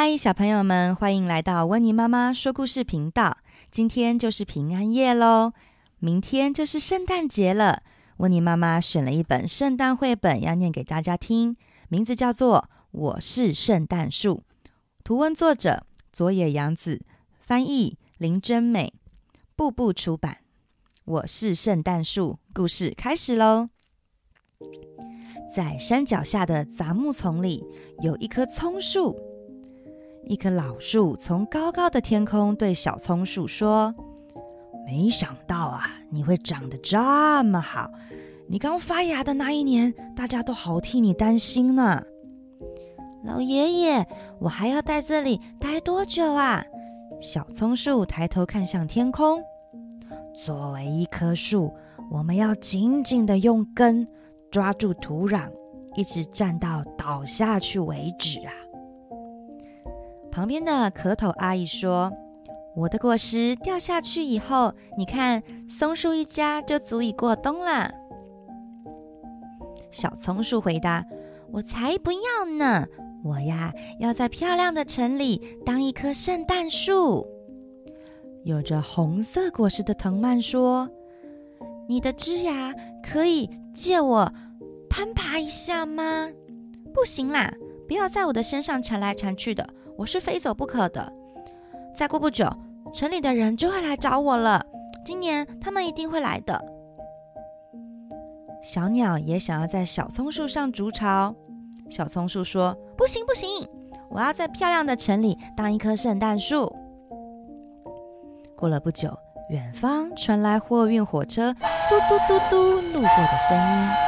嗨，小朋友们，欢迎来到温妮妈妈说故事频道。今天就是平安夜喽，明天就是圣诞节了。温妮妈妈选了一本圣诞绘本要念给大家听，名字叫做《我是圣诞树》，图文作者佐野洋子，翻译林真美，步步出版。我是圣诞树，故事开始喽。在山脚下的杂木丛里，有一棵葱树。一棵老树从高高的天空对小松树说：“没想到啊，你会长得这么好！你刚发芽的那一年，大家都好替你担心呢。”老爷爷，我还要在这里待多久啊？小松树抬头看向天空。作为一棵树，我们要紧紧地用根抓住土壤，一直站到倒下去为止啊！旁边的壳头阿姨说：“我的果实掉下去以后，你看，松树一家就足以过冬啦。”小松树回答：“我才不要呢！我呀，要在漂亮的城里当一棵圣诞树。”有着红色果实的藤蔓说：“你的枝芽可以借我攀爬一下吗？”“不行啦，不要在我的身上缠来缠去的。”我是非走不可的。再过不久，城里的人就会来找我了。今年他们一定会来的。小鸟也想要在小松树上筑巢。小松树说：“不行，不行，我要在漂亮的城里当一棵圣诞树。”过了不久，远方传来货运火车嘟嘟嘟嘟路过的声音。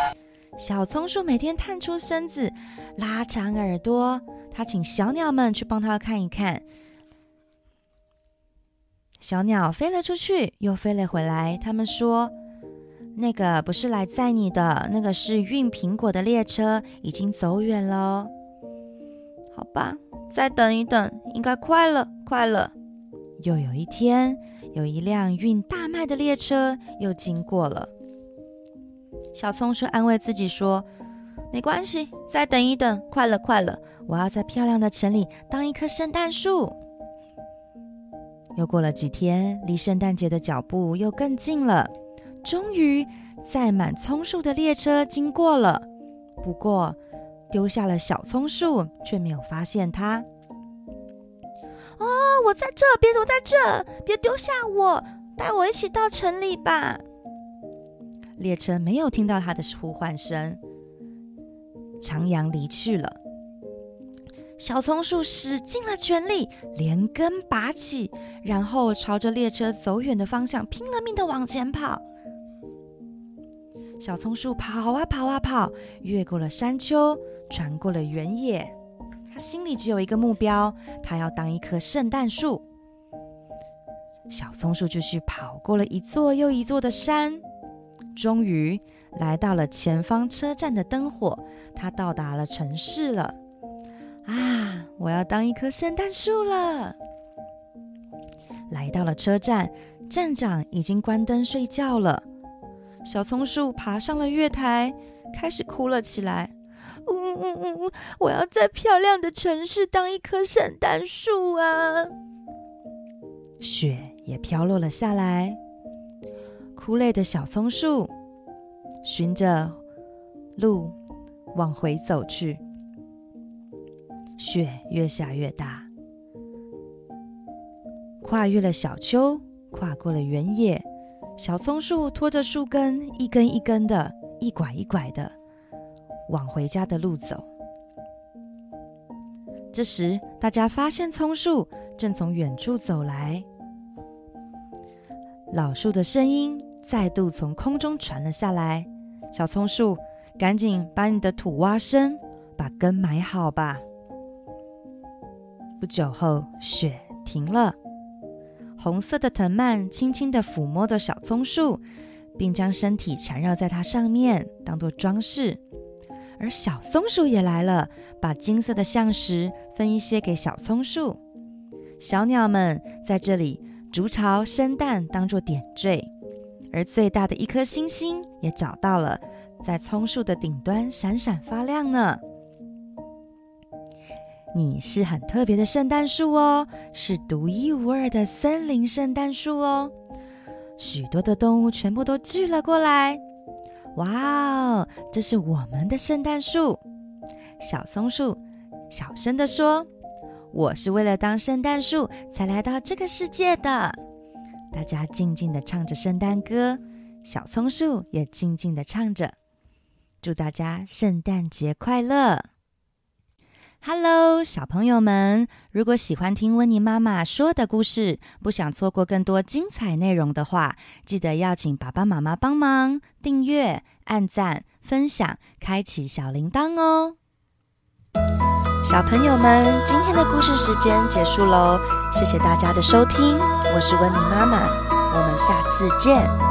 小松树每天探出身子，拉长耳朵。他请小鸟们去帮它看一看。小鸟飞了出去，又飞了回来。他们说：“那个不是来载你的，那个是运苹果的列车，已经走远了。”好吧，再等一等，应该快了，快了。又有一天，有一辆运大麦的列车又经过了。小松树安慰自己说：“没关系，再等一等，快了，快了。”我要在漂亮的城里当一棵圣诞树。又过了几天，离圣诞节的脚步又更近了。终于，载满葱树的列车经过了。不过，丢下了小葱树，却没有发现它。哦，我在这，别躲在这，别丢下我，带我一起到城里吧。列车没有听到他的呼唤声，徜徉离去了。小松树使尽了全力，连根拔起，然后朝着列车走远的方向拼了命的往前跑。小松树跑啊跑啊跑，越过了山丘，穿过了原野。他心里只有一个目标，他要当一棵圣诞树。小松树继续跑过了一座又一座的山，终于来到了前方车站的灯火。他到达了城市了。啊！我要当一棵圣诞树了。来到了车站，站长已经关灯睡觉了。小松树爬上了月台，开始哭了起来。呜呜呜呜！我要在漂亮的城市当一棵圣诞树啊！雪也飘落了下来。哭累的小松树循着路往回走去。雪越下越大，跨越了小丘，跨过了原野，小松树拖着树根，一根一根的，一拐一拐的往回家的路走。这时，大家发现松树正从远处走来，老树的声音再度从空中传了下来：“小松树，赶紧把你的土挖深，把根埋好吧。”不久后，雪停了，红色的藤蔓轻轻地抚摸着小松树，并将身体缠绕在它上面，当做装饰。而小松鼠也来了，把金色的橡实分一些给小松树。小鸟们在这里筑巢生蛋，当做点缀。而最大的一颗星星也找到了，在葱树的顶端闪闪发亮呢。你是很特别的圣诞树哦，是独一无二的森林圣诞树哦。许多的动物全部都聚了过来。哇哦，这是我们的圣诞树！小松树小声地说：“我是为了当圣诞树才来到这个世界的。”大家静静地唱着圣诞歌，小松树也静静地唱着：“祝大家圣诞节快乐！” Hello，小朋友们！如果喜欢听温妮妈妈说的故事，不想错过更多精彩内容的话，记得要请爸爸妈妈帮忙订阅、按赞、分享、开启小铃铛哦。小朋友们，今天的故事时间结束喽，谢谢大家的收听，我是温妮妈妈，我们下次见。